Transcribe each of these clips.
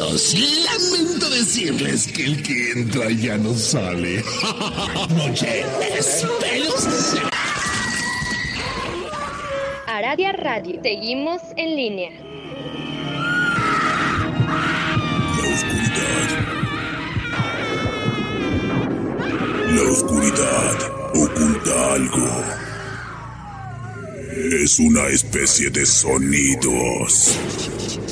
Lamento decirles que el que entra ya no sale. Noche pelos. Aradia Radio. Seguimos en línea. La oscuridad. La oscuridad oculta algo. Es una especie de sonidos.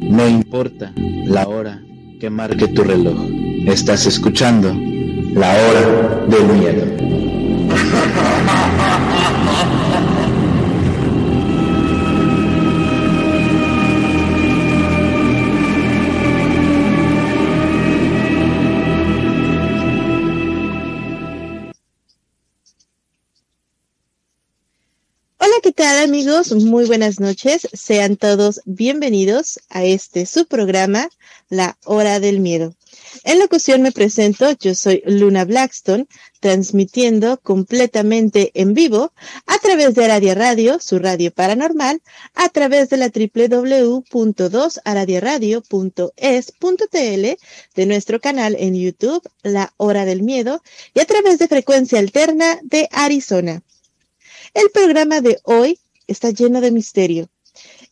No importa la hora que marque tu reloj. Estás escuchando la hora del miedo. amigos? Muy buenas noches. Sean todos bienvenidos a este su programa, La Hora del Miedo. En locución me presento, yo soy Luna Blackstone, transmitiendo completamente en vivo a través de Aradia Radio, su radio paranormal, a través de la www.2aradiaradio.es.tl, de nuestro canal en YouTube, La Hora del Miedo, y a través de frecuencia alterna de Arizona. El programa de hoy está lleno de misterio.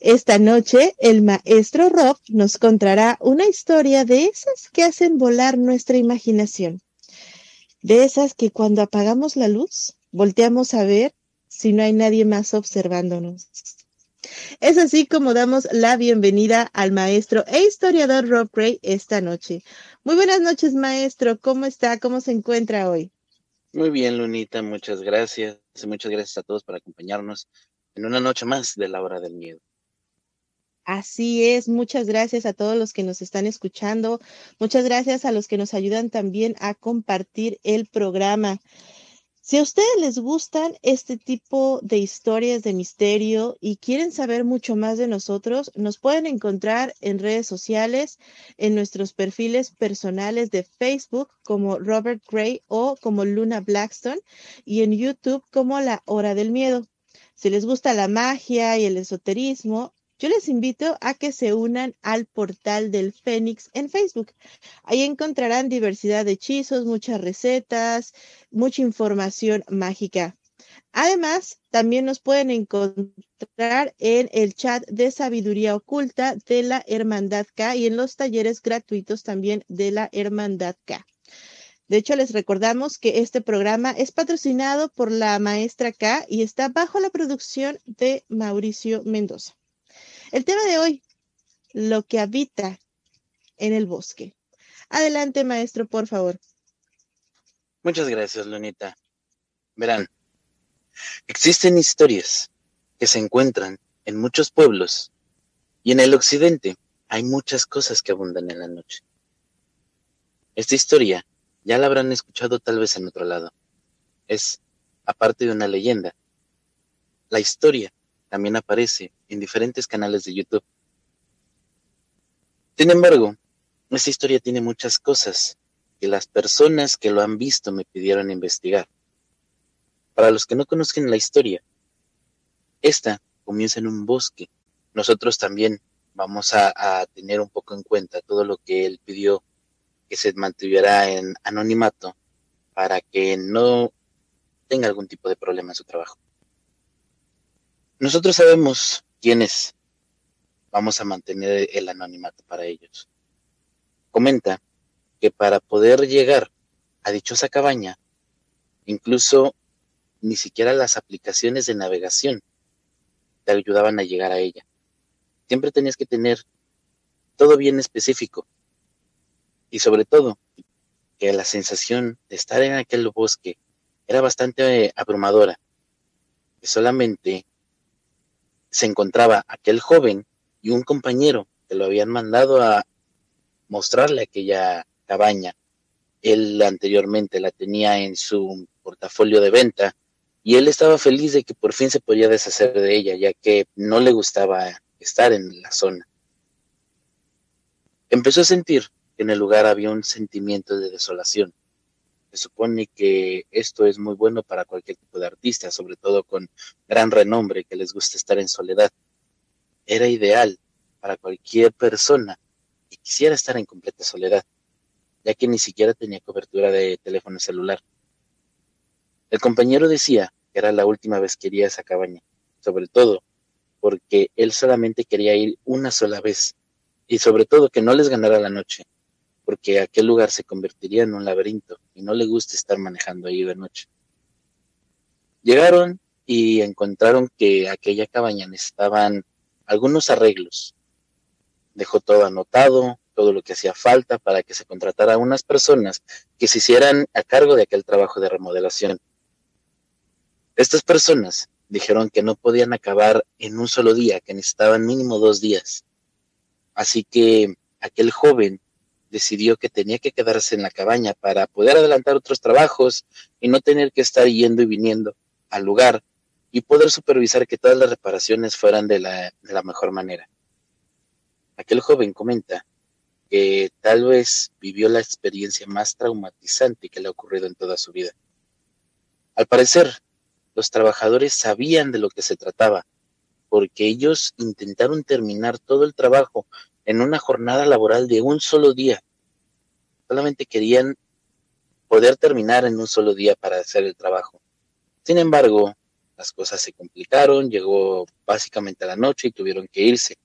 Esta noche el maestro Rob nos contará una historia de esas que hacen volar nuestra imaginación. De esas que cuando apagamos la luz, volteamos a ver si no hay nadie más observándonos. Es así como damos la bienvenida al maestro e historiador Rob Gray esta noche. Muy buenas noches, maestro. ¿Cómo está? ¿Cómo se encuentra hoy? Muy bien, Lunita, muchas gracias. Muchas gracias a todos por acompañarnos en una noche más de la hora del miedo. Así es, muchas gracias a todos los que nos están escuchando, muchas gracias a los que nos ayudan también a compartir el programa. Si a ustedes les gustan este tipo de historias de misterio y quieren saber mucho más de nosotros, nos pueden encontrar en redes sociales, en nuestros perfiles personales de Facebook como Robert Gray o como Luna Blackstone y en YouTube como La Hora del Miedo. Si les gusta la magia y el esoterismo, yo les invito a que se unan al portal del Fénix en Facebook. Ahí encontrarán diversidad de hechizos, muchas recetas, mucha información mágica. Además, también nos pueden encontrar en el chat de sabiduría oculta de la Hermandad K y en los talleres gratuitos también de la Hermandad K. De hecho, les recordamos que este programa es patrocinado por la maestra K y está bajo la producción de Mauricio Mendoza. El tema de hoy, lo que habita en el bosque. Adelante, maestro, por favor. Muchas gracias, Lunita. Verán, existen historias que se encuentran en muchos pueblos y en el occidente hay muchas cosas que abundan en la noche. Esta historia ya la habrán escuchado tal vez en otro lado. Es, aparte de una leyenda, la historia también aparece en diferentes canales de YouTube. Sin embargo, esta historia tiene muchas cosas que las personas que lo han visto me pidieron investigar. Para los que no conozcan la historia, esta comienza en un bosque. Nosotros también vamos a, a tener un poco en cuenta todo lo que él pidió que se mantuviera en anonimato para que no tenga algún tipo de problema en su trabajo. Nosotros sabemos quiénes vamos a mantener el anonimato para ellos. Comenta que para poder llegar a dichosa cabaña, incluso ni siquiera las aplicaciones de navegación te ayudaban a llegar a ella. Siempre tenías que tener todo bien específico y sobre todo que la sensación de estar en aquel bosque era bastante abrumadora, que solamente se encontraba aquel joven y un compañero que lo habían mandado a mostrarle aquella cabaña. Él anteriormente la tenía en su portafolio de venta y él estaba feliz de que por fin se podía deshacer de ella, ya que no le gustaba estar en la zona. Empezó a sentir en el lugar había un sentimiento de desolación. Se supone que esto es muy bueno para cualquier tipo de artista, sobre todo con gran renombre que les gusta estar en soledad. Era ideal para cualquier persona que quisiera estar en completa soledad, ya que ni siquiera tenía cobertura de teléfono celular. El compañero decía que era la última vez que iría a esa cabaña, sobre todo porque él solamente quería ir una sola vez y sobre todo que no les ganara la noche, porque aquel lugar se convertiría en un laberinto y no le gusta estar manejando ahí de noche. Llegaron y encontraron que aquella cabaña necesitaban algunos arreglos. Dejó todo anotado, todo lo que hacía falta para que se contratara a unas personas que se hicieran a cargo de aquel trabajo de remodelación. Estas personas dijeron que no podían acabar en un solo día, que necesitaban mínimo dos días. Así que aquel joven decidió que tenía que quedarse en la cabaña para poder adelantar otros trabajos y no tener que estar yendo y viniendo al lugar y poder supervisar que todas las reparaciones fueran de la, de la mejor manera. Aquel joven comenta que tal vez vivió la experiencia más traumatizante que le ha ocurrido en toda su vida. Al parecer, los trabajadores sabían de lo que se trataba, porque ellos intentaron terminar todo el trabajo en una jornada laboral de un solo día. Solamente querían poder terminar en un solo día para hacer el trabajo. Sin embargo, las cosas se complicaron, llegó básicamente a la noche y tuvieron que irse.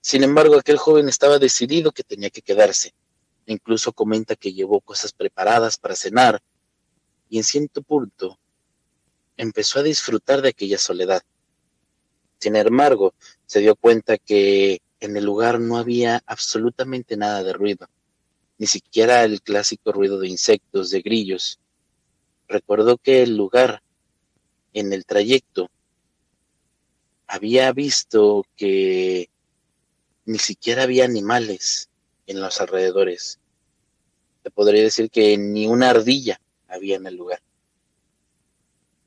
Sin embargo, aquel joven estaba decidido que tenía que quedarse. Incluso comenta que llevó cosas preparadas para cenar y en cierto punto empezó a disfrutar de aquella soledad. Sin embargo, se dio cuenta que en el lugar no había absolutamente nada de ruido, ni siquiera el clásico ruido de insectos, de grillos. Recordó que el lugar, en el trayecto, había visto que ni siquiera había animales en los alrededores. Te podría decir que ni una ardilla había en el lugar.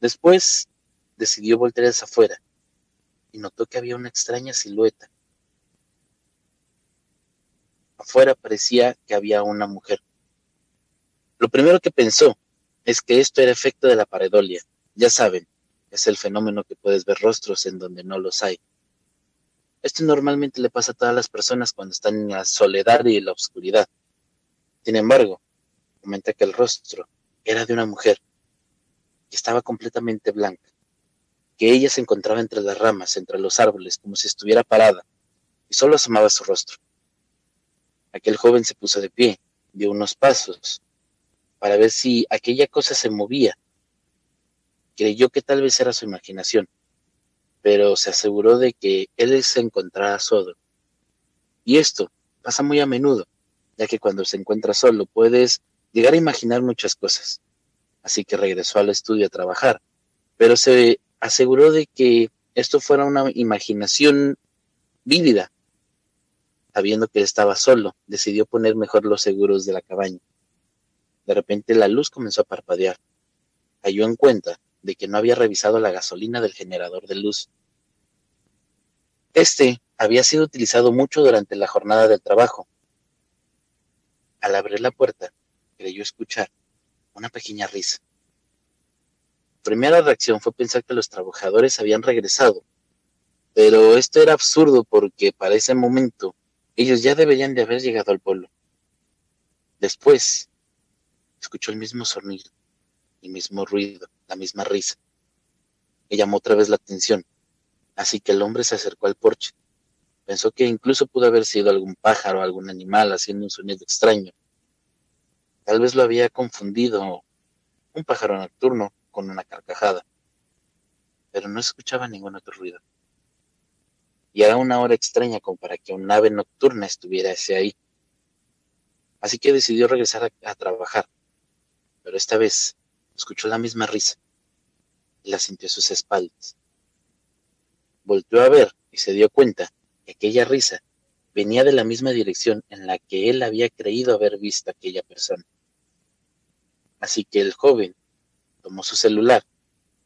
Después decidió voltear hacia afuera y notó que había una extraña silueta. Afuera parecía que había una mujer. Lo primero que pensó es que esto era efecto de la paredolia. Ya saben, es el fenómeno que puedes ver rostros en donde no los hay. Esto normalmente le pasa a todas las personas cuando están en la soledad y la oscuridad. Sin embargo, comenta que el rostro era de una mujer que estaba completamente blanca, que ella se encontraba entre las ramas, entre los árboles, como si estuviera parada, y solo asomaba su rostro. Aquel joven se puso de pie, dio unos pasos, para ver si aquella cosa se movía. Creyó que tal vez era su imaginación, pero se aseguró de que él se encontraba solo. Y esto pasa muy a menudo, ya que cuando se encuentra solo puedes llegar a imaginar muchas cosas. Así que regresó al estudio a trabajar, pero se aseguró de que esto fuera una imaginación vívida. Sabiendo que estaba solo, decidió poner mejor los seguros de la cabaña. De repente la luz comenzó a parpadear. Cayó en cuenta de que no había revisado la gasolina del generador de luz. Este había sido utilizado mucho durante la jornada del trabajo. Al abrir la puerta, creyó escuchar una pequeña risa. Primera reacción fue pensar que los trabajadores habían regresado, pero esto era absurdo porque para ese momento ellos ya deberían de haber llegado al pueblo. Después, escuchó el mismo sonido, el mismo ruido, la misma risa. Y llamó otra vez la atención, así que el hombre se acercó al porche. Pensó que incluso pudo haber sido algún pájaro, algún animal haciendo un sonido extraño, Tal vez lo había confundido un pájaro nocturno con una carcajada, pero no escuchaba ningún otro ruido. Y era una hora extraña como para que un ave nocturna estuviera ese ahí. Así que decidió regresar a, a trabajar, pero esta vez escuchó la misma risa y la sintió a sus espaldas. Volvió a ver y se dio cuenta que aquella risa venía de la misma dirección en la que él había creído haber visto a aquella persona. Así que el joven tomó su celular,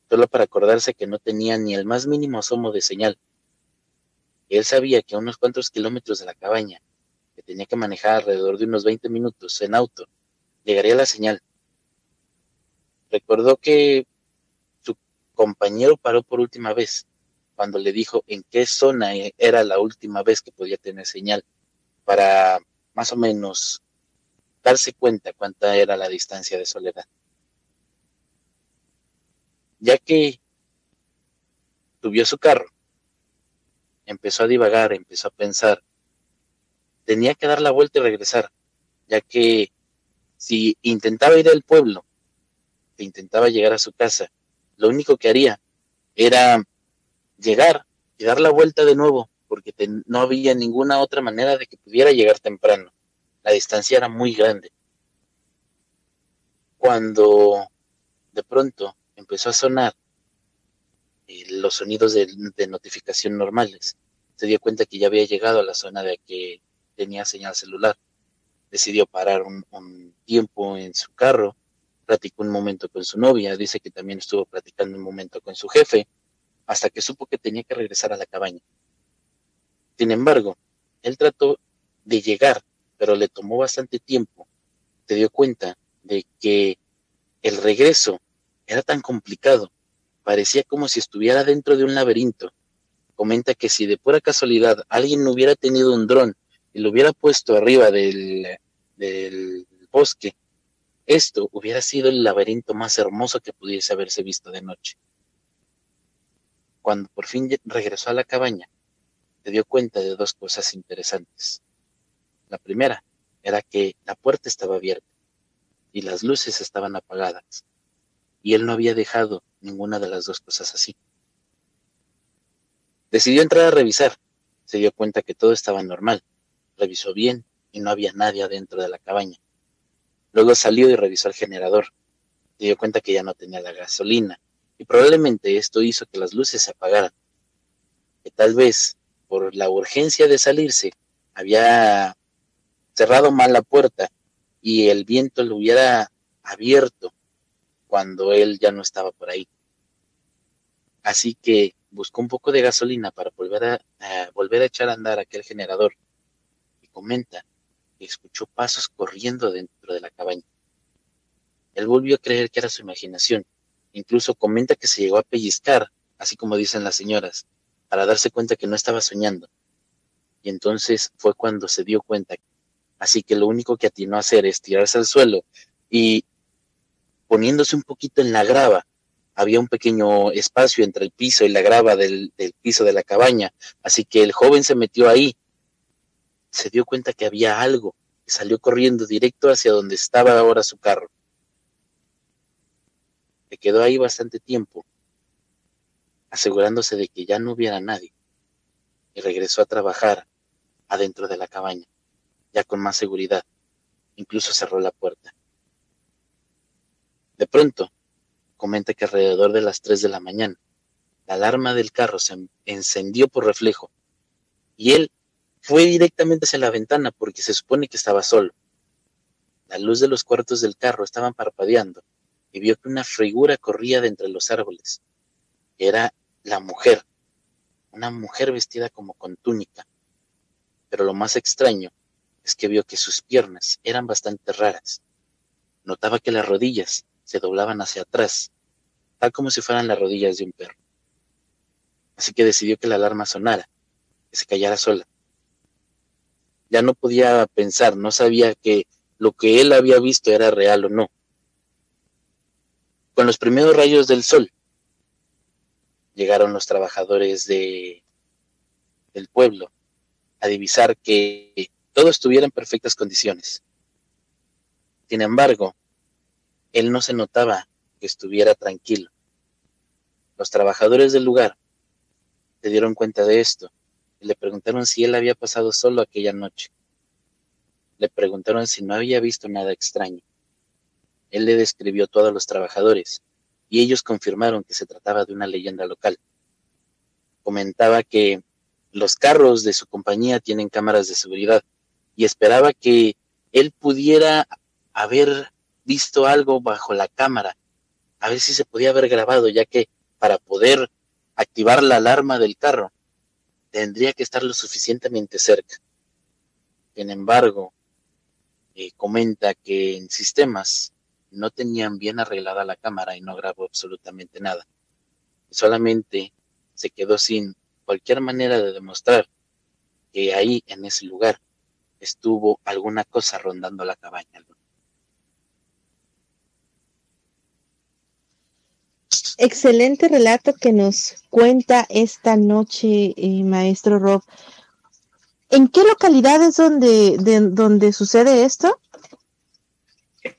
solo para acordarse que no tenía ni el más mínimo asomo de señal. Él sabía que a unos cuantos kilómetros de la cabaña, que tenía que manejar alrededor de unos 20 minutos en auto, llegaría la señal. Recordó que su compañero paró por última vez cuando le dijo en qué zona e-, era la última vez que podía tener señal para más o menos darse cuenta cuánta era la distancia de soledad. Ya que subió su carro, empezó a divagar, empezó a pensar, tenía que dar la vuelta y regresar, ya que si intentaba ir al pueblo, e intentaba llegar a su casa, lo único que haría era llegar y dar la vuelta de nuevo, porque no había ninguna otra manera de que pudiera llegar temprano. La distancia era muy grande. Cuando de pronto empezó a sonar eh, los sonidos de, notificación normales, se dio cuenta que ya había llegado a la zona de que tenía señal celular. Decidió parar un, un tiempo en su carro, platicó un momento con su novia, dice que también estuvo platicando un momento con su jefe, hasta que supo que tenía que regresar a la cabaña. Sin embargo, él trató de llegar, pero le tomó bastante tiempo. Se dio cuenta de que el regreso era tan complicado, parecía como si estuviera dentro de un laberinto. Comenta que si de pura casualidad alguien hubiera tenido un dron y lo hubiera puesto arriba del, del bosque, esto hubiera sido el laberinto más hermoso que pudiese haberse visto de noche. Cuando por fin regresó a la cabaña, se dio cuenta de dos cosas interesantes. La primera era que la puerta estaba abierta y las luces estaban apagadas, y él no había dejado ninguna de las dos cosas así. Decidió entrar a revisar, se dio cuenta que todo estaba normal, revisó bien y no había nadie adentro de la cabaña. Luego salió y revisó el generador, se dio cuenta que ya no tenía la gasolina y probablemente esto hizo que las luces se apagaran. Que tal vez por la urgencia de salirse había cerrado mal la puerta y el viento lo hubiera abierto cuando él ya no estaba por ahí. Así que buscó un poco de gasolina para volver a, volver a echar a andar aquel generador y comenta que escuchó pasos corriendo dentro de la cabaña. Él volvió a creer que era su imaginación Incluso comenta que se llegó a pellizcar, así como dicen las señoras, para darse cuenta que no estaba soñando. Y entonces fue cuando se dio cuenta. Así que lo único que atinó a hacer es tirarse al suelo y poniéndose un poquito en la grava, había un pequeño espacio entre el piso y la grava del, del, piso de la cabaña, así que el joven se metió ahí, se dio cuenta que había algo y salió corriendo directo hacia donde estaba ahora su carro. Se quedó ahí bastante tiempo, asegurándose de que ya no hubiera nadie, y regresó a trabajar adentro de la cabaña, ya con más seguridad. Incluso cerró la puerta. De pronto, comenta que alrededor de las 3 de la mañana, la alarma del carro se encendió por reflejo, y él fue directamente hacia la ventana porque se supone que estaba solo. La luz de los cuartos del carro estaban parpadeando y vio que una figura corría de entre los árboles. Era la mujer, una mujer vestida como con túnica. Pero lo más extraño es que vio que sus piernas eran bastante raras. Notaba que las rodillas se doblaban hacia atrás, tal como si fueran las rodillas de un perro. Así que decidió que la alarma sonara, que se callara sola. Ya no podía pensar, no sabía que lo que él había visto era real o no con los primeros rayos del sol llegaron los trabajadores de, del pueblo a divisar que todo estuviera en perfectas condiciones. Sin embargo, él no se notaba que estuviera tranquilo. Los trabajadores del lugar se dieron cuenta de esto y le preguntaron si él había pasado solo aquella noche. Le preguntaron si no había visto nada extraño. Él le describió a los trabajadores y ellos confirmaron que se trataba de una leyenda local. Comentaba que los carros de su compañía tienen cámaras de seguridad y esperaba que él pudiera haber visto algo bajo la cámara, a ver si se podía haber grabado, ya que para poder activar la alarma del carro tendría que estar lo suficientemente cerca. Sin embargo, eh, comenta que en sistemas no tenían bien arreglada la cámara y no grabó absolutamente nada. Solamente se quedó sin cualquier manera de demostrar que ahí, en ese lugar, estuvo alguna cosa rondando la cabaña. Excelente relato que nos cuenta esta noche, eh, maestro Rob. ¿En qué localidad es donde, donde sucede esto?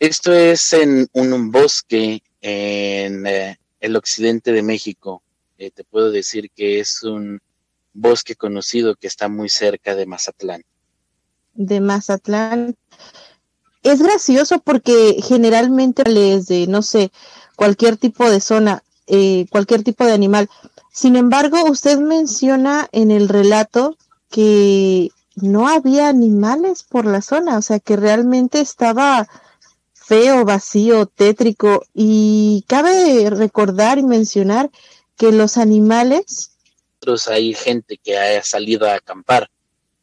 Esto es en un, bosque en eh, el occidente de México. Eh, te puedo decir que es un bosque conocido que está muy cerca de Mazatlán. De Mazatlán. Es gracioso porque generalmente les de, no sé, cualquier tipo de zona, eh, cualquier tipo de animal. Sin embargo, usted menciona en el relato que no había animales por la zona, o sea que realmente estaba feo, vacío, tétrico. Y cabe recordar y mencionar que los animales... Hay gente que haya salido a acampar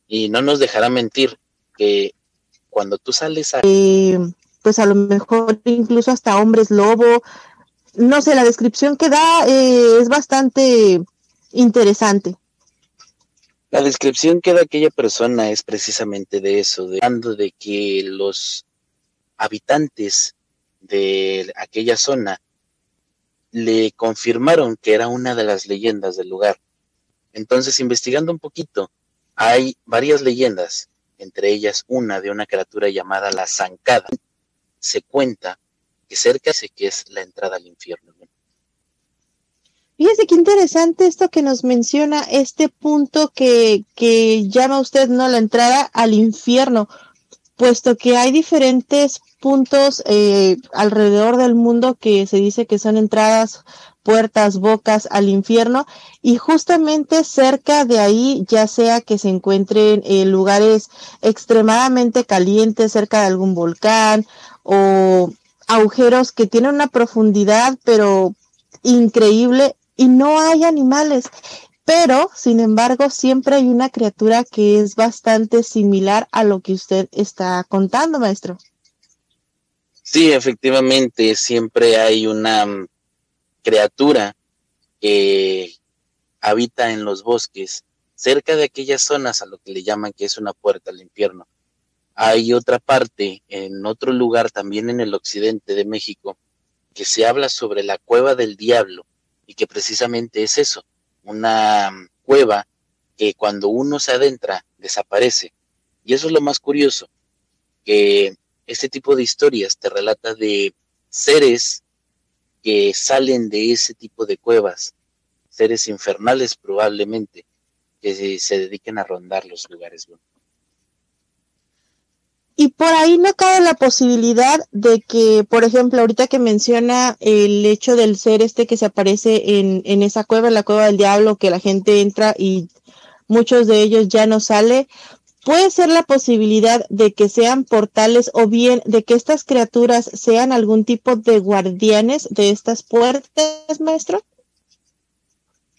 y no nos dejará mentir que cuando tú sales a... Eh, pues a lo mejor incluso hasta hombres lobo, no sé, la descripción que da eh, es bastante interesante. La descripción que da aquella persona es precisamente de eso, de, de que los habitantes de aquella zona le confirmaron que era una de las leyendas del lugar. Entonces, investigando un poquito, hay varias leyendas, entre ellas una de una criatura llamada la Zancada. Se cuenta que cerca se que es la entrada al infierno. Fíjese qué interesante esto que nos menciona, este punto que, que llama usted, ¿no? La entrada al infierno, puesto que hay diferentes puntos eh, alrededor del mundo que se dice que son entradas, puertas, bocas al infierno, y justamente cerca de ahí, ya sea que se encuentren eh, lugares extremadamente calientes, cerca de algún volcán, o agujeros que tienen una profundidad, pero increíble, y no hay animales. Pero, sin embargo, siempre hay una criatura que es bastante similar a lo que usted está contando, maestro. Sí, efectivamente, siempre hay una mm, criatura que habita en los bosques, cerca de aquellas zonas a lo que le llaman que es una puerta al infierno. Hay otra parte, en otro lugar también en el occidente de México, que se habla sobre la cueva del diablo, y que precisamente es eso, una cueva que cuando uno se adentra desaparece. Y eso es lo más curioso, que este tipo de historias te relata de seres que salen de ese tipo de cuevas, seres infernales probablemente, que se, dediquen a rondar los lugares. Y por ahí no cabe la posibilidad de que, por ejemplo, ahorita que menciona el hecho del ser este que se aparece en, en esa cueva, en la cueva del diablo, que la gente entra y muchos de ellos ya no sale, puede ser la posibilidad de que sean portales o bien de que estas criaturas sean algún tipo de guardianes de estas puertas, maestro?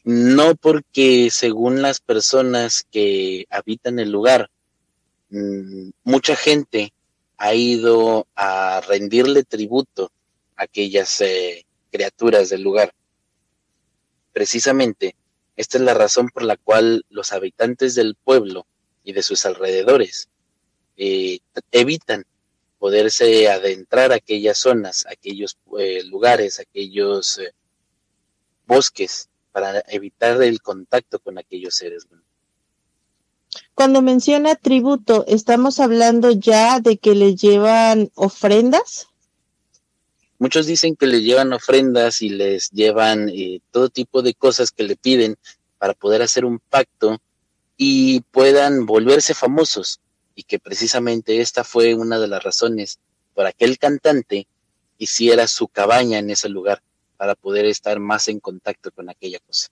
No, porque según las personas que habitan el lugar, mucha gente ha ido a rendirle tributo a aquellas eh, criaturas del lugar. Precisamente, esta es la razón por la cual los habitantes del pueblo y de sus alrededores eh, evitan poderse adentrar a aquellas zonas, aquellos eh, lugares, aquellos bosques, para evitar el contacto con aquellos seres. Cuando menciona tributo, ¿estamos hablando ya de que le llevan ofrendas? Muchos dicen que le llevan ofrendas y les llevan eh, todo tipo de cosas que le piden para poder hacer un pacto y puedan volverse famosos y que precisamente esta fue una de las razones por aquel cantante hiciera su cabaña en ese lugar para poder estar más en contacto con aquella cosa.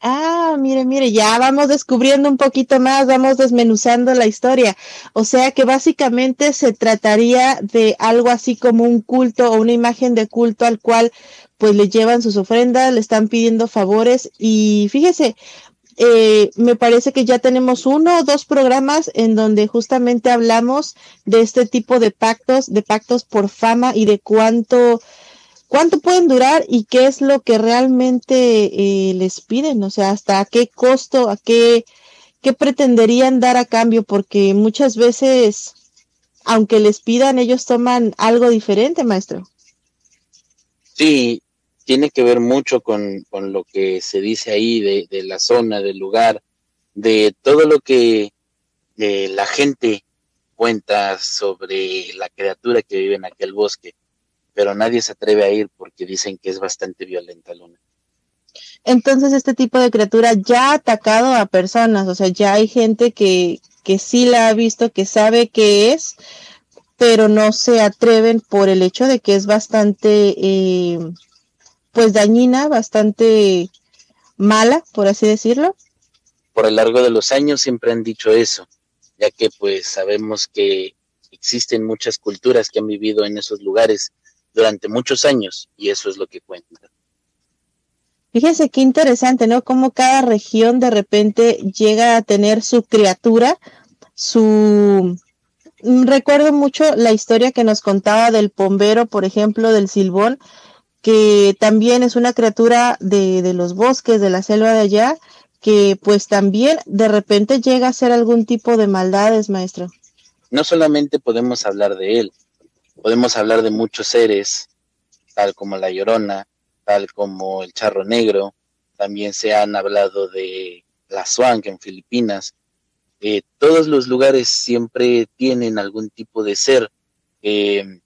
Ah, mire, mire, ya vamos descubriendo un poquito más, vamos desmenuzando la historia. O sea que básicamente se trataría de algo así como un culto o una imagen de culto al cual pues le llevan sus ofrendas, le están pidiendo favores y fíjese, eh, me parece que ya tenemos uno o dos programas en donde justamente hablamos de este tipo de pactos, de pactos por fama y de cuánto cuánto pueden durar y qué es lo que realmente eh, les piden, o sea, hasta qué costo, a qué, qué pretenderían dar a cambio, porque muchas veces, aunque les pidan, ellos toman algo diferente, maestro. Sí, tiene que ver mucho con, con lo que se dice ahí de, de, la zona, del lugar, de todo lo que eh, la gente cuenta sobre la criatura que vive en aquel bosque pero nadie se atreve a ir porque dicen que es bastante violenta Luna. Entonces este tipo de criatura ya ha atacado a personas, o sea, ya hay gente que, que sí la ha visto, que sabe qué es, pero no se atreven por el hecho de que es bastante, eh, pues dañina, bastante mala, por así decirlo. Por el largo de los años siempre han dicho eso, ya que pues sabemos que existen muchas culturas que han vivido en esos lugares durante muchos años y eso es lo que cuenta. Fíjese qué interesante, ¿no? Cómo cada región de repente llega a tener su criatura, su... Recuerdo mucho la historia que nos contaba del pombero, por ejemplo, del silbón, que también es una criatura de, de los bosques, de la selva de allá, que pues también de repente llega a ser algún tipo de maldades, maestro. No solamente podemos hablar de él, Podemos hablar de muchos seres, tal como la llorona, tal como el charro negro, también se han hablado de la Swank en Filipinas. Eh, todos los lugares siempre tienen algún tipo de ser que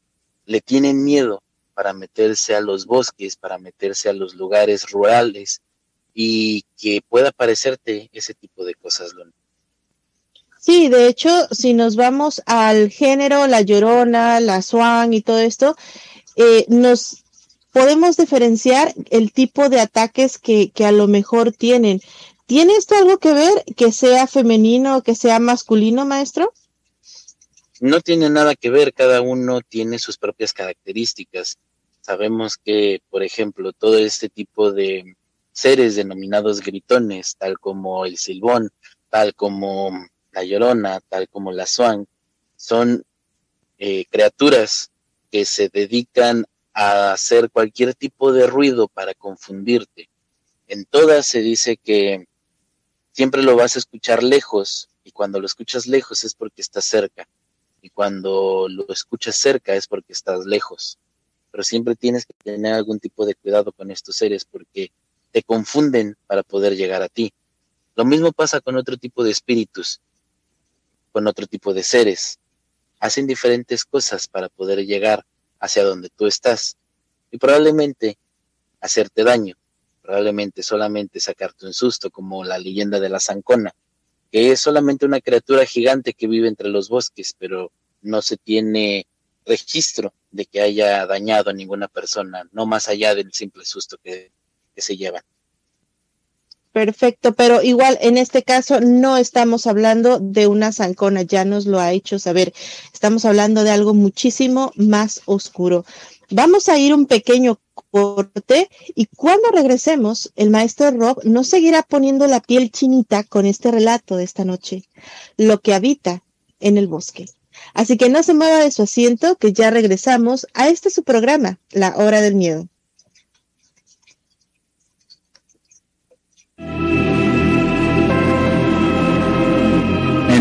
le tienen miedo para meterse a los bosques, para meterse a los lugares rurales y que pueda parecerte ese tipo de cosas, Luna. Sí, de hecho, si nos vamos al género, la llorona, la swan y todo esto, eh, nos podemos diferenciar el tipo de ataques que, que a lo mejor tienen. ¿Tiene esto algo que ver que sea femenino o que sea masculino, maestro? No tiene nada que ver, cada uno tiene sus propias características. Sabemos que, por ejemplo, todo este tipo de seres denominados gritones, tal como el silbón, tal como Llorona, tal como la Swan, son eh, criaturas que se dedican a hacer cualquier tipo de ruido para confundirte. En todas se dice que siempre lo vas a escuchar lejos y cuando lo escuchas lejos es porque estás cerca y cuando lo escuchas cerca es porque estás lejos. Pero siempre tienes que tener algún tipo de cuidado con estos seres porque te confunden para poder llegar a ti. Lo mismo pasa con otro tipo de espíritus con otro tipo de seres. Hacen diferentes cosas para poder llegar hacia donde tú estás y probablemente hacerte daño, probablemente solamente sacarte un susto como la leyenda de la zancona, que es solamente una criatura gigante que vive entre los bosques, pero no se tiene registro de que haya dañado a ninguna persona, no más allá del simple susto que, se llevan. Perfecto, pero igual en este caso no estamos hablando de una zancona, ya nos lo ha hecho saber. Estamos hablando de algo muchísimo más oscuro. Vamos a ir un pequeño corte y cuando regresemos, el maestro Rob nos seguirá poniendo la piel chinita con este relato de esta noche, lo que habita en el bosque. Así que no se mueva de su asiento, que ya regresamos a este su programa, La Hora del Miedo.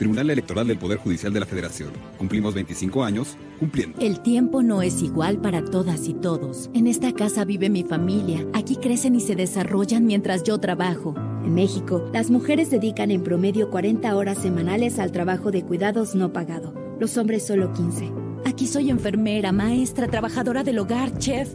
Tribunal Electoral del Poder Judicial de la Federación. Cumplimos 25 años cumpliendo. El tiempo no es igual para todas y todos. En esta casa vive mi familia. Aquí crecen y se desarrollan mientras yo trabajo. En México, las mujeres dedican en promedio 40 horas semanales al trabajo de cuidados no pagado. Los hombres solo 15. Aquí soy enfermera, maestra, trabajadora del hogar, chef.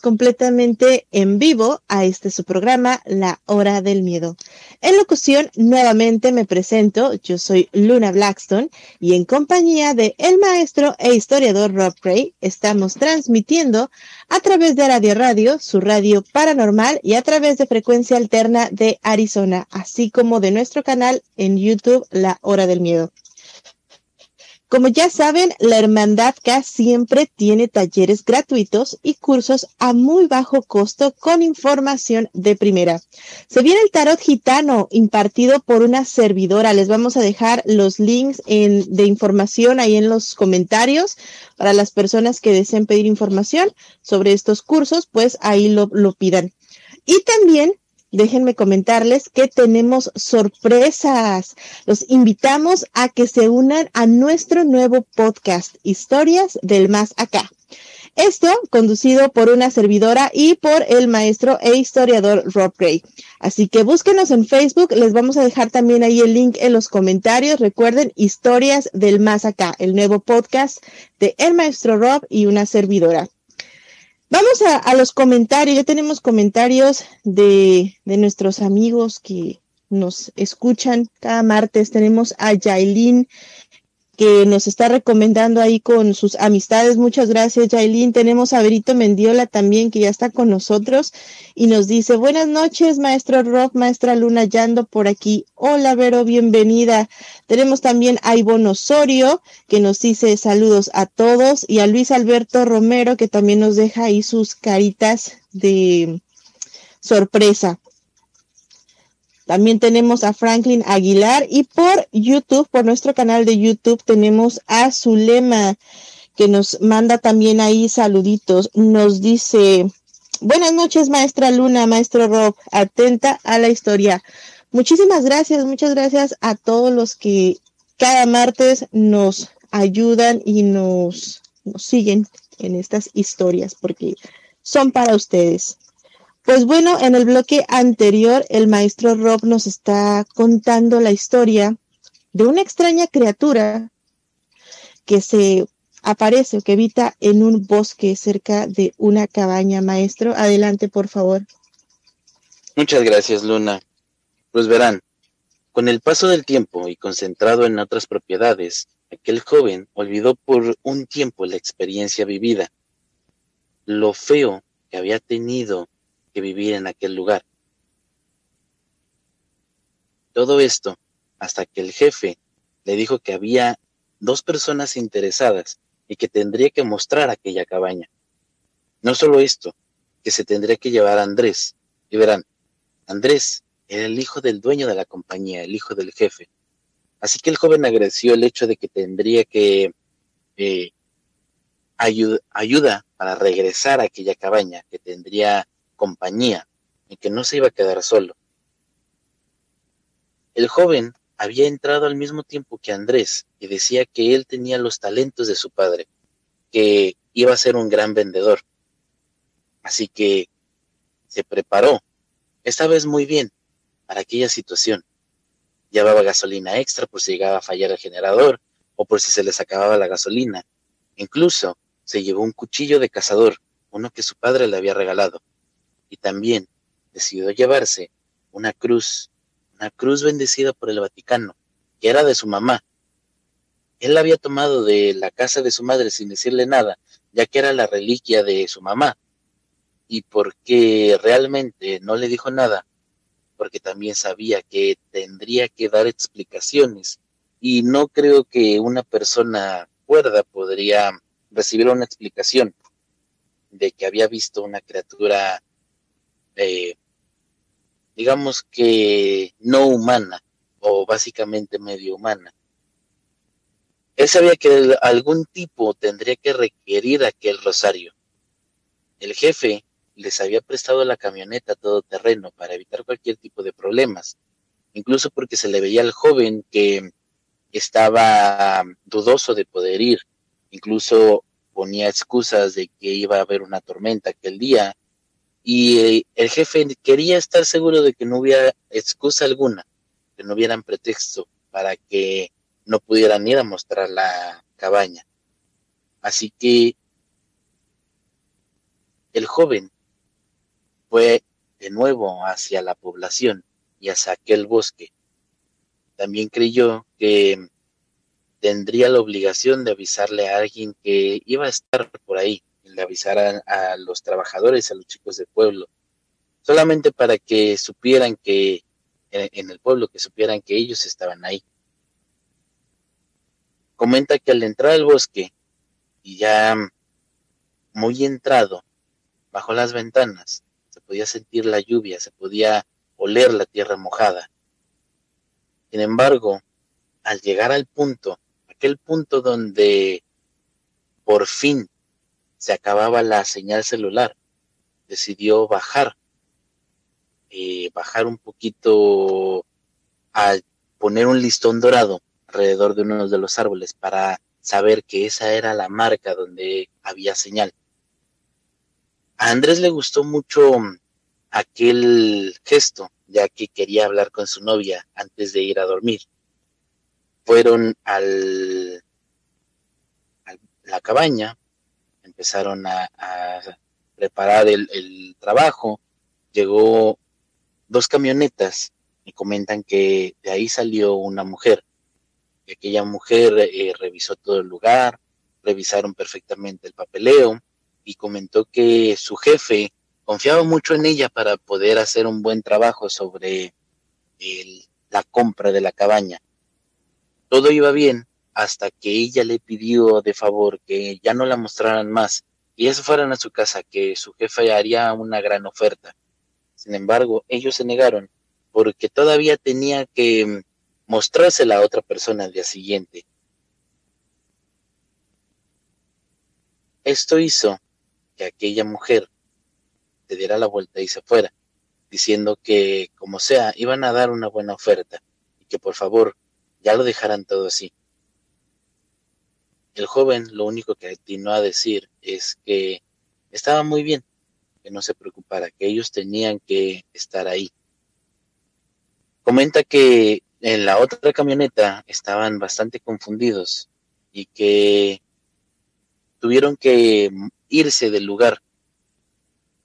completamente en vivo a este su programa, La Hora del Miedo. En locución, nuevamente me presento, yo soy Luna Blackstone y en compañía de el maestro e historiador Rob Gray estamos transmitiendo a través de Radio Radio, su radio paranormal y a través de frecuencia alterna de Arizona, así como de nuestro canal en YouTube, La Hora del Miedo. Como ya saben, la Hermandad K siempre tiene talleres gratuitos y cursos a muy bajo costo con información de primera. Se viene el tarot gitano impartido por una servidora. Les vamos a dejar los links de información ahí en los comentarios para las personas que deseen pedir información sobre estos cursos, pues ahí lo, lo pidan. Y también déjenme comentarles que tenemos sorpresas. Los invitamos a que se unan a nuestro nuevo podcast, Historias del Más Acá. Esto conducido por una servidora y por el maestro e historiador Rob Gray. Así que búsquenos en Facebook, les vamos a dejar también ahí el link en los comentarios. Recuerden, Historias del Más Acá, el nuevo podcast de el maestro Rob y una servidora. Vamos a, los comentarios. Ya tenemos comentarios de, de, nuestros amigos que nos escuchan cada martes. Tenemos a Yailin que nos está recomendando ahí con sus amistades. Muchas gracias, Yailin. Tenemos a Berito Mendiola también, que ya está con nosotros y nos dice, buenas noches, maestro Rock, maestra Luna Yando por aquí. Hola, Vero, bienvenida. Tenemos también a Ivonne Osorio, que nos dice saludos a todos, y a Luis Alberto Romero, que también nos deja ahí sus caritas de sorpresa. También tenemos a Franklin Aguilar y por YouTube, por nuestro canal de YouTube, tenemos a Zulema que nos manda también ahí saluditos. Nos dice, buenas noches maestra Luna, maestro Rob, atenta a la historia. Muchísimas gracias, muchas gracias a todos los que cada martes nos ayudan y nos, nos siguen en estas historias porque son para ustedes. Pues bueno, en el bloque anterior el maestro Rob nos está contando la historia de una extraña criatura que se aparece o que habita en un bosque cerca de una cabaña. Maestro, adelante por favor. Muchas gracias, Luna. Pues verán, con el paso del tiempo y concentrado en otras propiedades, aquel joven olvidó por un tiempo la experiencia vivida, lo feo que había tenido que vivir en aquel lugar. Todo esto hasta que el jefe le dijo que había dos personas interesadas y que tendría que mostrar aquella cabaña. No solo esto, que se tendría que llevar a Andrés. Y verán, Andrés era el hijo del dueño de la compañía, el hijo del jefe. Así que el joven agradeció el hecho de que tendría que eh, ayuda para regresar a aquella cabaña, que tendría compañía y que no se iba a quedar solo. El joven había entrado al mismo tiempo que Andrés y decía que él tenía los talentos de su padre, que iba a ser un gran vendedor. Así que se preparó, esta vez muy bien, para aquella situación. Llevaba gasolina extra por si llegaba a fallar el generador o por si se les acababa la gasolina. Incluso se llevó un cuchillo de cazador, uno que su padre le había regalado. Y también decidió llevarse una cruz, una cruz bendecida por el Vaticano, que era de su mamá. Él la había tomado de la casa de su madre sin decirle nada, ya que era la reliquia de su mamá. Y porque realmente no le dijo nada, porque también sabía que tendría que dar explicaciones. Y no creo que una persona cuerda podría recibir una explicación de que había visto una criatura, eh, digamos que no humana, o básicamente medio humana. Él sabía que algún tipo tendría que requerir aquel rosario. El jefe les había prestado la camioneta todo terreno para evitar cualquier tipo de problemas, incluso porque se le veía al joven que estaba dudoso de poder ir, incluso ponía excusas de que iba a haber una tormenta aquel día, y eh, el jefe quería estar seguro de que no hubiera excusa alguna, que no hubieran pretexto para que no pudieran ir a mostrar la cabaña. Así que el joven fue de nuevo hacia la población y hacia aquel bosque. También creyó que tendría la obligación de avisarle a alguien que iba a estar por ahí, le avisaran a los trabajadores, a los chicos del pueblo, solamente para que supieran que en el pueblo, que supieran que ellos estaban ahí. Comenta que al entrar al bosque y ya muy entrado, bajo las ventanas, podía sentir la lluvia, se podía oler la tierra mojada. Sin embargo, al llegar al punto, aquel punto donde por fin se acababa la señal celular, decidió bajar, eh, bajar un poquito a poner un listón dorado alrededor de uno de los árboles para saber que esa era la marca donde había señal. A Andrés le gustó mucho aquel gesto, ya que quería hablar con su novia antes de ir a dormir. Fueron al, a la cabaña, empezaron a, preparar el, trabajo, llegó dos camionetas y comentan que de ahí salió una mujer. Y aquella mujer eh, revisó todo el lugar, revisaron perfectamente el papeleo y comentó que su jefe confiaba mucho en ella para poder hacer un buen trabajo sobre la compra de la cabaña. Todo iba bien hasta que ella le pidió de favor que ya no la mostraran más y eso fueran a su casa, que su jefe haría una gran oferta. Sin embargo, ellos se negaron porque todavía tenía que mostrársela a otra persona al día siguiente. Esto hizo que aquella mujer diera la vuelta y se fuera, diciendo que, como sea, iban a dar una buena oferta y que por favor ya lo dejaran todo así. El joven lo único que atinó a decir es que estaba muy bien, que no se preocupara, que ellos tenían que estar ahí. Comenta que en la otra camioneta estaban bastante confundidos y que tuvieron que irse del lugar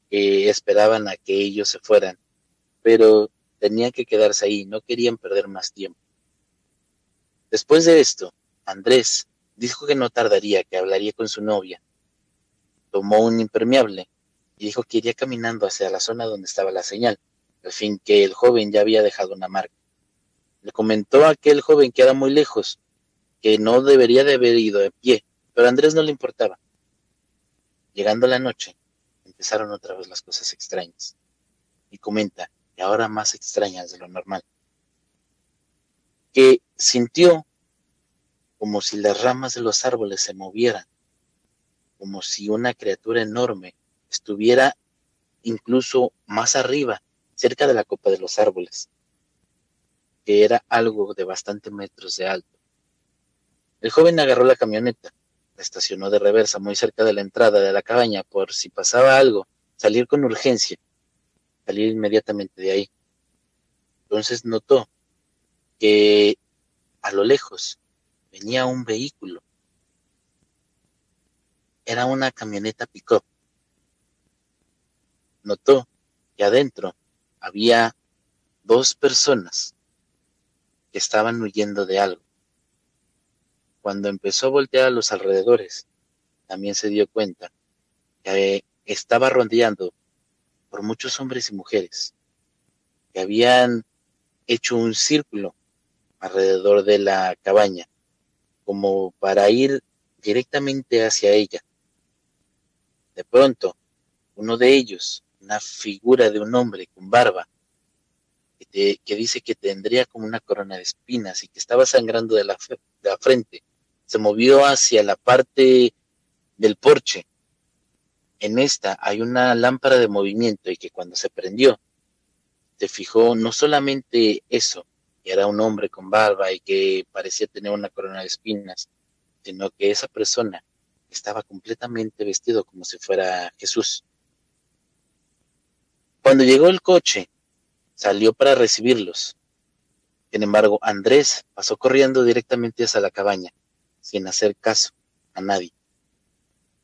que esperaban a que ellos se fueran, pero tenían que quedarse ahí, no querían perder más tiempo. Después de esto, Andrés dijo que no tardaría, que hablaría con su novia. Tomó un impermeable y dijo que iría caminando hacia la zona donde estaba la señal, al fin que el joven ya había dejado una marca. Le comentó a aquel joven que era muy lejos, que no debería de haber ido de pie, pero a Andrés no le importaba. Llegando la noche, empezaron otra vez las cosas extrañas. Y comenta, y ahora más extrañas de lo normal, que sintió como si las ramas de los árboles se movieran, como si una criatura enorme estuviera incluso más arriba, cerca de la copa de los árboles, que era algo de bastante metros de alto. El joven agarró la camioneta la estacionó de reversa muy cerca de la entrada de la cabaña por si pasaba algo, salir con urgencia, salir inmediatamente de ahí. Entonces notó que a lo lejos venía un vehículo. Era una camioneta pick-up. Notó que adentro había dos personas que estaban huyendo de algo. Cuando empezó a voltear a los alrededores, también se dio cuenta que estaba rodeando por muchos hombres y mujeres que habían hecho un círculo alrededor de la cabaña, como para ir directamente hacia ella. De pronto, uno de ellos, una figura de un hombre con barba, que, dice que tendría como una corona de espinas y que estaba sangrando de la, de la frente, se movió hacia la parte del porche. En esta hay una lámpara de movimiento y que cuando se prendió, se fijó no solamente eso, era un hombre con barba y que parecía tener una corona de espinas, sino que esa persona estaba completamente vestido como si fuera Jesús. Cuando llegó el coche, salió para recibirlos. Sin embargo, Andrés pasó corriendo directamente hacia la cabaña, sin hacer caso a nadie.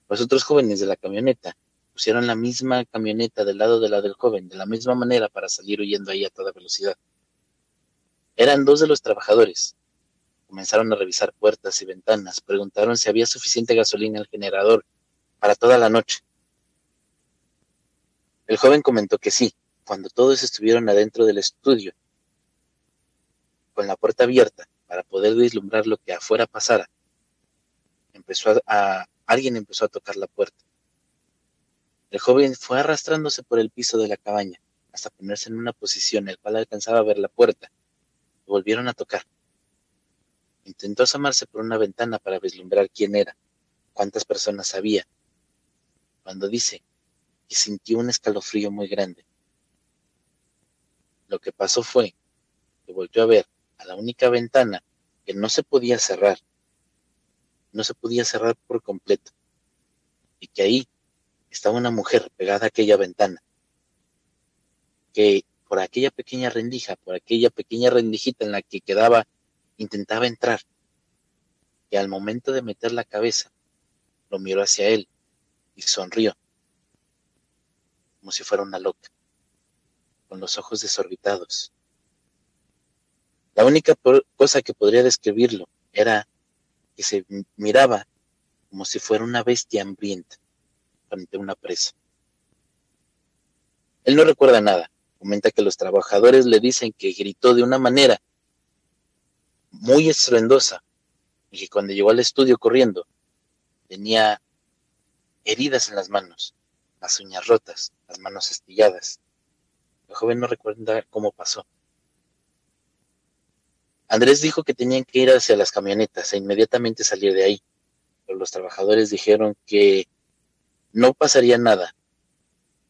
Los otros jóvenes de la camioneta pusieron la misma camioneta del lado de la del joven, de la misma manera para salir huyendo ahí a toda velocidad. Eran dos de los trabajadores. Comenzaron a revisar puertas y ventanas, preguntaron si había suficiente gasolina en el generador para toda la noche. El joven comentó que sí, cuando todos estuvieron adentro del estudio, con la puerta abierta para poder vislumbrar lo que afuera pasara, empezó a, alguien empezó a tocar la puerta. El joven fue arrastrándose por el piso de la cabaña hasta ponerse en una posición en la cual alcanzaba a ver la puerta volvieron a tocar. Intentó asomarse por una ventana para vislumbrar quién era, cuántas personas había, cuando dice que sintió un escalofrío muy grande. Lo que pasó fue que volvió a ver a la única ventana que no se podía cerrar, no se podía cerrar por completo, y que ahí estaba una mujer pegada a aquella ventana, que por aquella pequeña rendija, por aquella pequeña rendijita en la que quedaba, intentaba entrar. Y al momento de meter la cabeza, lo miró hacia él y sonrió, como si fuera una loca, con los ojos desorbitados. La única cosa que podría describirlo era que se miraba como si fuera una bestia hambrienta frente a una presa. Él no recuerda nada, comenta que los trabajadores le dicen que gritó de una manera muy estruendosa y que cuando llegó al estudio corriendo tenía heridas en las manos, las uñas rotas, las manos estilladas. El joven no recuerda cómo pasó. Andrés dijo que tenían que ir hacia las camionetas e inmediatamente salir de ahí, pero los trabajadores dijeron que no pasaría nada,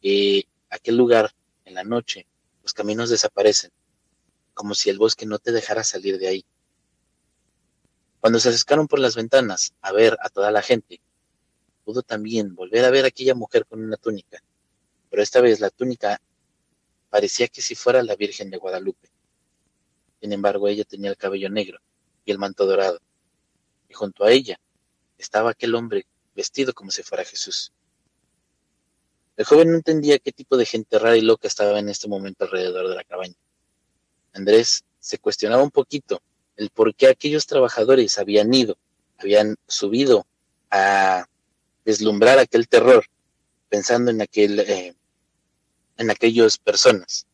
que aquel lugar en la noche, los caminos desaparecen, como si el bosque no te dejara salir de ahí. Cuando se acercaron por las ventanas a ver a toda la gente, pudo también volver a ver a aquella mujer con una túnica, pero esta vez la túnica parecía que si fuera la Virgen de Guadalupe. Sin embargo, ella tenía el cabello negro y el manto dorado, y junto a ella estaba aquel hombre vestido como si fuera Jesús. El joven no entendía qué tipo de gente rara y loca estaba en este momento alrededor de la cabaña. Andrés se cuestionaba un poquito el por qué aquellos trabajadores habían ido, habían subido a deslumbrar aquel terror, pensando en aquel, eh, en aquellas personas.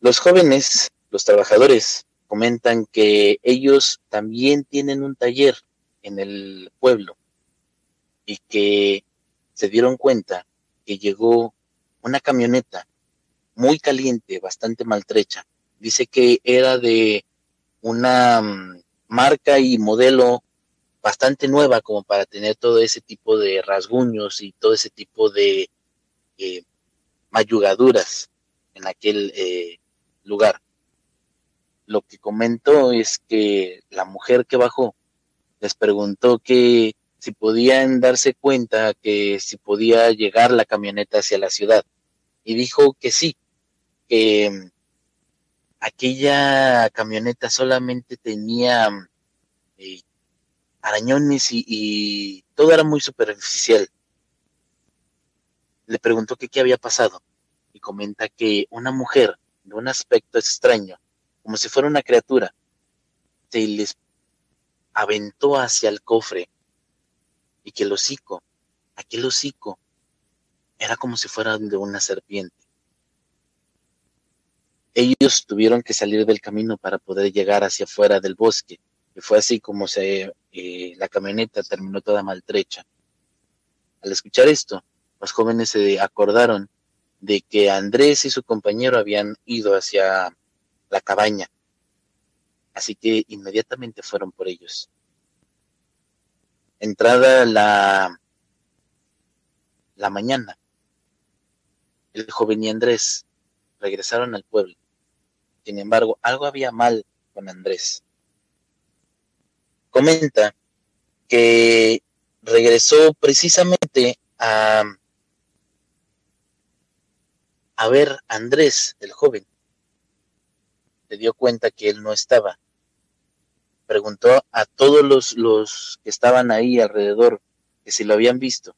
Los jóvenes, los trabajadores, comentan que ellos también tienen un taller en el pueblo y que se dieron cuenta que llegó una camioneta muy caliente, bastante maltrecha. Dice que era de una mm, marca y modelo bastante nueva como para tener todo ese tipo de rasguños y todo ese tipo de eh, mayugaduras en aquel eh, lugar. Lo que comentó es que la mujer que bajó les preguntó que si podían darse cuenta que si podía llegar la camioneta hacia la ciudad. Y dijo que sí, que mm, aquella camioneta solamente tenía eh, arañones y, todo era muy superficial. Le preguntó que qué había pasado y comenta que una mujer de un aspecto extraño, como si fuera una criatura, se les aventó hacia el cofre y que el hocico, aquel hocico, era como si fuera de una serpiente. Ellos tuvieron que salir del camino para poder llegar hacia afuera del bosque, y fue así como se, eh, la camioneta terminó toda maltrecha. Al escuchar esto, los jóvenes se acordaron de que Andrés y su compañero habían ido hacia la cabaña, así que inmediatamente fueron por ellos. Entrada la, la mañana, el joven y Andrés regresaron al pueblo. Sin embargo, algo había mal con Andrés. Comenta que regresó precisamente a, a ver a Andrés, el joven. Se dio cuenta que él no estaba preguntó a todos los, los que estaban ahí alrededor que si lo habían visto.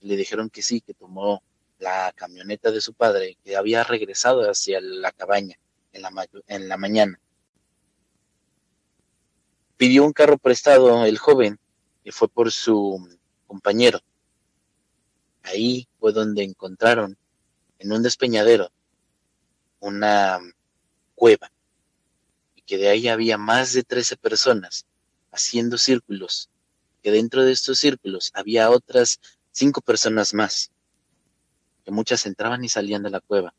Le dijeron que sí, que tomó la camioneta de su padre, que había regresado hacia la cabaña en la, en la mañana. Pidió un carro prestado el joven y fue por su compañero. Ahí fue donde encontraron en un despeñadero una cueva que de ahí había más de 13 personas haciendo círculos, que dentro de estos círculos había otras cinco personas más, que muchas entraban y salían de la cueva.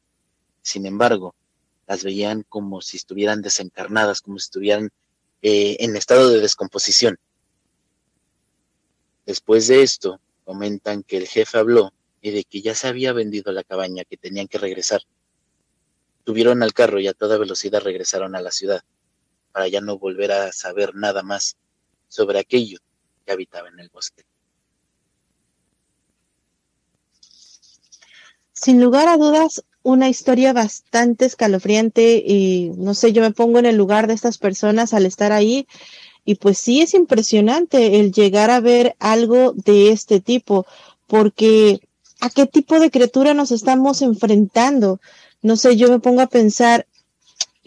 Sin embargo, las veían como si estuvieran desencarnadas, como si estuvieran eh, en estado de descomposición. Después de esto, comentan que el jefe habló y de que ya se había vendido la cabaña, que tenían que regresar. Tuvieron al carro y a toda velocidad regresaron a la ciudad para ya no volver a saber nada más sobre aquello que habitaba en el bosque. Sin lugar a dudas, una historia bastante escalofriante y no sé, yo me pongo en el lugar de estas personas al estar ahí y pues sí es impresionante el llegar a ver algo de este tipo, porque ¿a qué tipo de criatura nos estamos enfrentando? No sé, yo me pongo a pensar,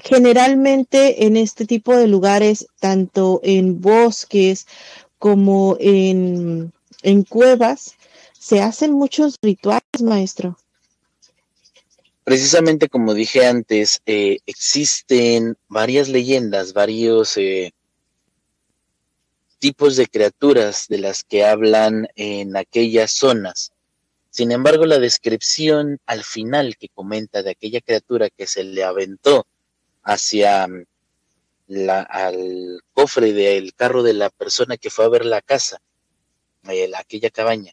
generalmente en este tipo de lugares, tanto en bosques como en, en cuevas, se hacen muchos rituales, maestro. Precisamente como dije antes, eh, existen varias leyendas, varios eh, tipos de criaturas de las que hablan en aquellas zonas. Sin embargo, la descripción al final que comenta de aquella criatura que se le aventó hacia mm, la, al cofre del carro de la persona que fue a ver la casa, aquella cabaña.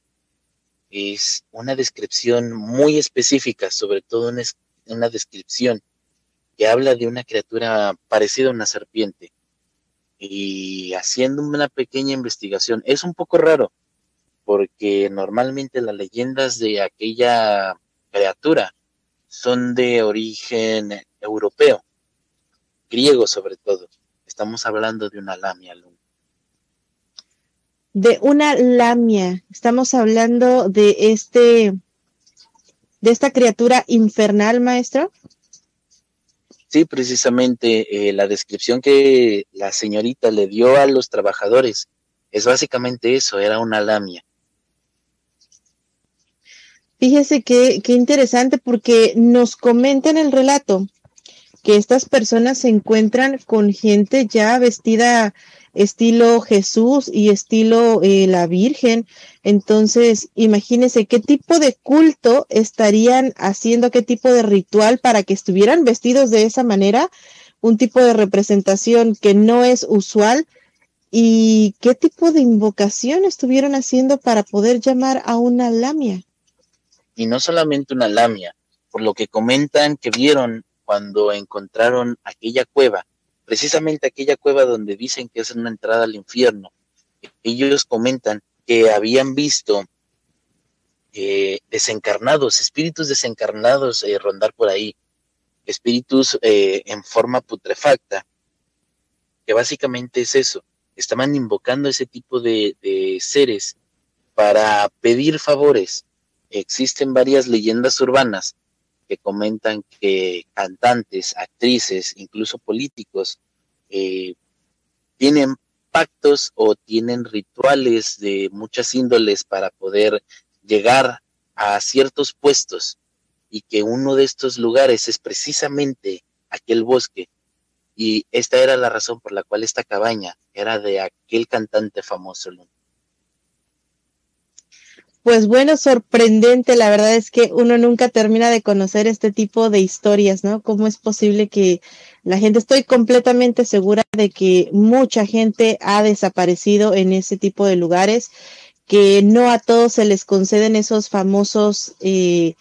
Es una descripción muy específica, sobre todo una, una descripción que habla de una criatura parecida a una serpiente. Y haciendo una pequeña investigación, es un poco raro, porque normalmente las leyendas de aquella criatura son de origen europeo griego sobre todo. Estamos hablando de una lamia, De una lamia. Estamos hablando de este, de esta criatura infernal, maestro. Sí, precisamente eh, la descripción que la señorita le dio a los trabajadores es básicamente eso, era una lamia. Fíjese qué, qué interesante porque nos comenta en el relato que estas personas se encuentran con gente ya vestida estilo Jesús y estilo eh, la Virgen. Entonces, imagínense qué tipo de culto estarían haciendo, qué tipo de ritual para que estuvieran vestidos de esa manera, un tipo de representación que no es usual y qué tipo de invocación estuvieron haciendo para poder llamar a una lamia. Y no solamente una lamia, por lo que comentan que vieron cuando encontraron aquella cueva, precisamente aquella cueva donde dicen que es una entrada al infierno, ellos comentan que habían visto eh, desencarnados, espíritus desencarnados eh, rondar por ahí, espíritus eh, en forma putrefacta, que básicamente es eso, estaban invocando ese tipo de, de seres para pedir favores. Existen varias leyendas urbanas que comentan que cantantes, actrices, incluso políticos, eh, tienen pactos o tienen rituales de muchas índoles para poder llegar a ciertos puestos y que uno de estos lugares es precisamente aquel bosque y esta era la razón por la cual esta cabaña era de aquel cantante famoso. Pues bueno, sorprendente, la verdad es que uno nunca termina de conocer este tipo de historias, ¿no? ¿Cómo es posible que la gente, estoy completamente segura de que mucha gente ha desaparecido en ese tipo de lugares, que no a todos se les conceden esos famosos, eh,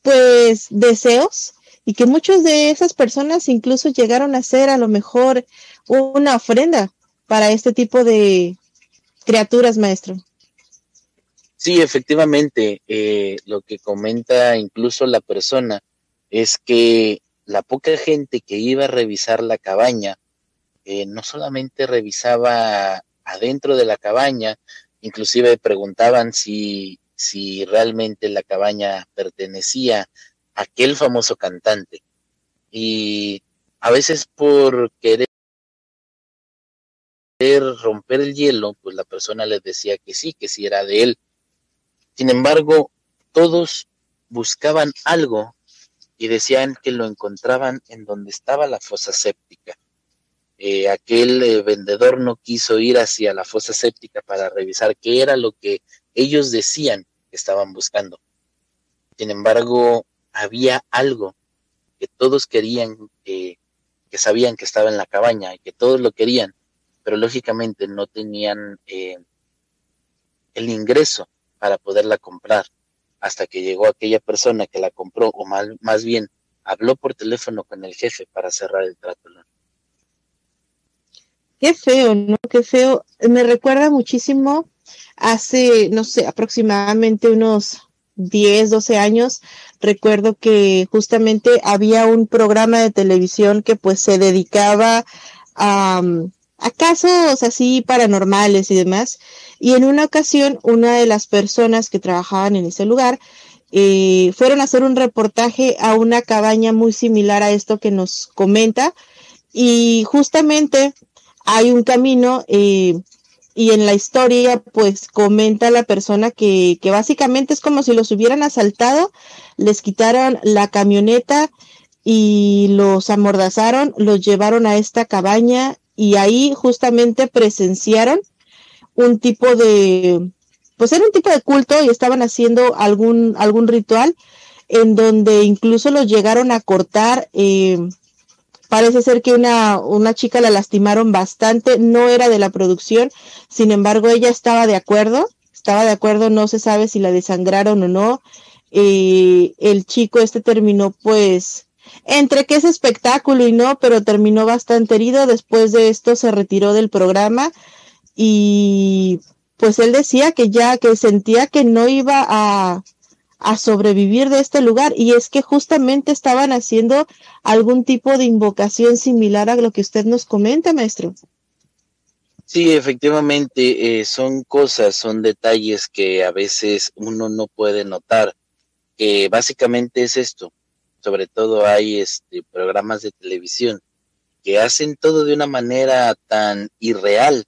pues, deseos y que muchos de esas personas incluso llegaron a ser a lo mejor una ofrenda para este tipo de criaturas, maestro. Sí, efectivamente, eh, lo que comenta incluso la persona es que la poca gente que iba a revisar la cabaña, eh, no solamente revisaba adentro de la cabaña, inclusive preguntaban si, si realmente la cabaña pertenecía a aquel famoso cantante. Y a veces por querer romper el hielo, pues la persona les decía que sí, que sí era de él sin embargo, todos buscaban algo y decían que lo encontraban en donde estaba la fosa séptica. Eh, aquel eh, vendedor no quiso ir hacia la fosa séptica para revisar qué era lo que ellos decían que estaban buscando. Sin embargo, había algo que todos querían, que sabían que estaba en la cabaña y que todos lo querían, pero lógicamente no tenían eh, el ingreso para poderla comprar, hasta que llegó aquella persona que la compró, o más, bien habló por teléfono con el jefe para cerrar el trato. Qué feo, ¿no? Qué feo. Me recuerda muchísimo hace, no sé, aproximadamente unos 10, 12 años, recuerdo que justamente había un programa de televisión que pues se dedicaba a, a casos así paranormales y demás. Y en una ocasión, una de las personas que trabajaban en ese lugar eh, fueron a hacer un reportaje a una cabaña muy similar a esto que nos comenta. Y justamente hay un camino eh, y en la historia pues comenta la persona que, que básicamente es como si los hubieran asaltado, les quitaron la camioneta y los amordazaron, los llevaron a esta cabaña y ahí justamente presenciaron un tipo de, pues era un tipo de culto y estaban haciendo algún, algún ritual en donde incluso los llegaron a cortar. Eh, parece ser que una, una chica la lastimaron bastante, no era de la producción, sin embargo ella estaba de acuerdo, estaba de acuerdo, no se sabe si la desangraron o no. Eh, el chico este terminó pues entre que es espectáculo y no, pero terminó bastante herido. Después de esto se retiró del programa y pues él decía que ya que sentía que no iba a, a sobrevivir de este lugar y es que justamente estaban haciendo algún tipo de invocación similar a lo que usted nos comenta, maestro. Sí, efectivamente, eh, son cosas, son detalles que a veces uno no puede notar, que básicamente es esto, sobre todo hay este, programas de televisión que hacen todo de una manera tan irreal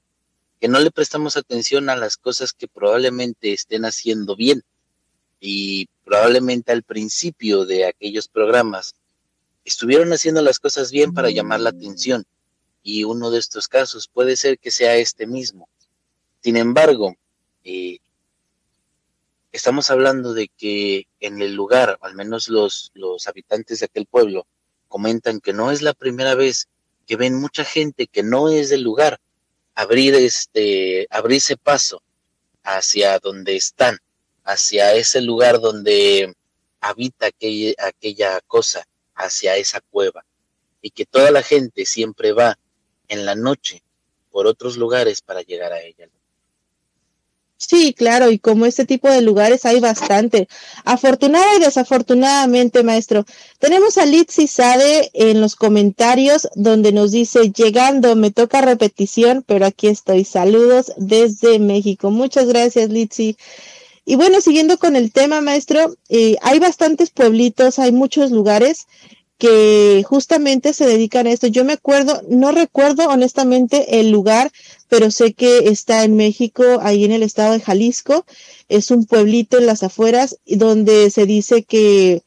que no le prestamos atención a las cosas que probablemente estén haciendo bien. Y probablemente al principio de aquellos programas estuvieron haciendo las cosas bien para llamar la atención. Y uno de estos casos puede ser que sea este mismo. Sin embargo, eh, estamos hablando de que en el lugar, al menos los, los habitantes de aquel pueblo, comentan que no es la primera vez que ven mucha gente que no es del lugar abrir este, abrirse paso hacia donde están, hacia ese lugar donde habita aquella, aquella cosa, hacia esa cueva, y que toda la gente siempre va en la noche por otros lugares para llegar a ella. Sí, claro, y como este tipo de lugares hay bastante. Afortunada y desafortunadamente, maestro. Tenemos a Litsi Sade en los comentarios donde nos dice, llegando, me toca repetición, pero aquí estoy. Saludos desde México. Muchas gracias, Litsi. Y bueno, siguiendo con el tema, maestro, eh, hay bastantes pueblitos, hay muchos lugares que justamente se dedican a esto. Yo me acuerdo, no recuerdo honestamente el lugar, pero sé que está en México, ahí en el estado de Jalisco. Es un pueblito en las afueras donde se dice que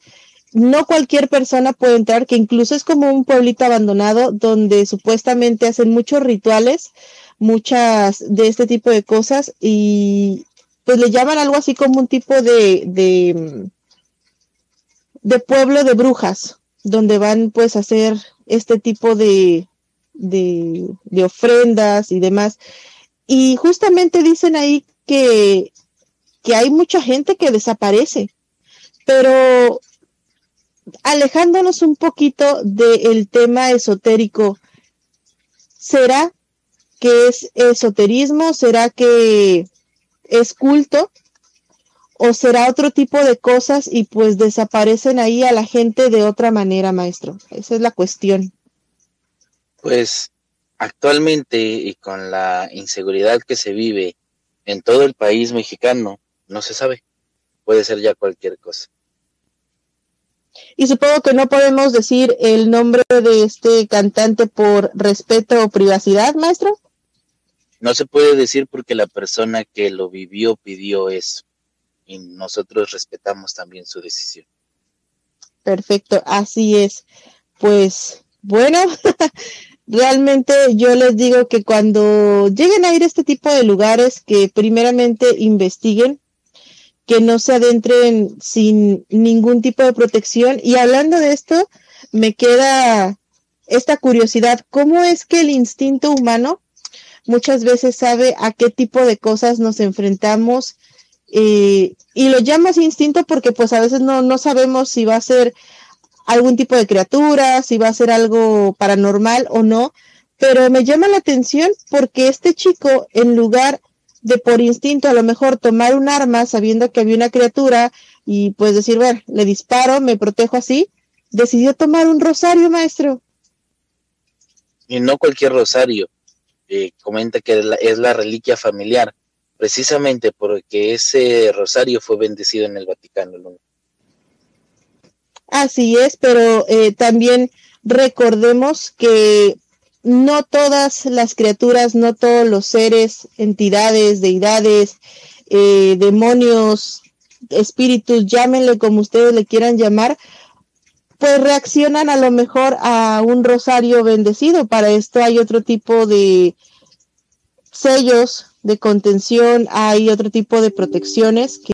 no cualquier persona puede entrar, que incluso es como un pueblito abandonado donde supuestamente hacen muchos rituales, muchas de este tipo de cosas y pues le llaman algo así como un tipo de, de, de pueblo de brujas, donde van pues a hacer este tipo de, de, ofrendas y demás. Y justamente dicen ahí que, que hay mucha gente que desaparece, pero alejándonos un poquito del tema esotérico, ¿será que es esoterismo? ¿Será que es culto? O será otro tipo de cosas y pues desaparecen ahí a la gente de otra manera, maestro? Esa es la cuestión. Pues actualmente y con la inseguridad que se vive en todo el país mexicano, no se sabe. Puede ser ya cualquier cosa. Y supongo que no podemos decir el nombre de este cantante por respeto o privacidad, maestro. No se puede decir porque la persona que lo vivió pidió eso y nosotros respetamos también su decisión. Perfecto, así es. Pues bueno, realmente yo les digo que cuando lleguen a ir a este tipo de lugares, que primeramente investiguen, que no se adentren sin ningún tipo de protección. Y hablando de esto, me queda esta curiosidad, ¿cómo es que el instinto humano muchas veces sabe a qué tipo de cosas nos enfrentamos y lo llamas instinto porque pues a veces no, no sabemos si va a ser algún tipo de criatura, si va a ser algo paranormal o no, pero me llama la atención porque este chico, en lugar de por instinto a lo mejor tomar un arma sabiendo que había una criatura y pues decir, ver, le disparo, me protejo así, decidió tomar un rosario, maestro. Y no cualquier rosario, eh, comenta que es la reliquia familiar precisamente porque ese rosario fue bendecido en el Vaticano. Así es, pero eh, también recordemos que no todas las criaturas, no todos los seres, entidades, deidades, eh, demonios, espíritus, llámenle como ustedes le quieran llamar, pues reaccionan a lo mejor a un rosario bendecido. Para esto hay otro tipo de sellos de contención, hay otro tipo de protecciones que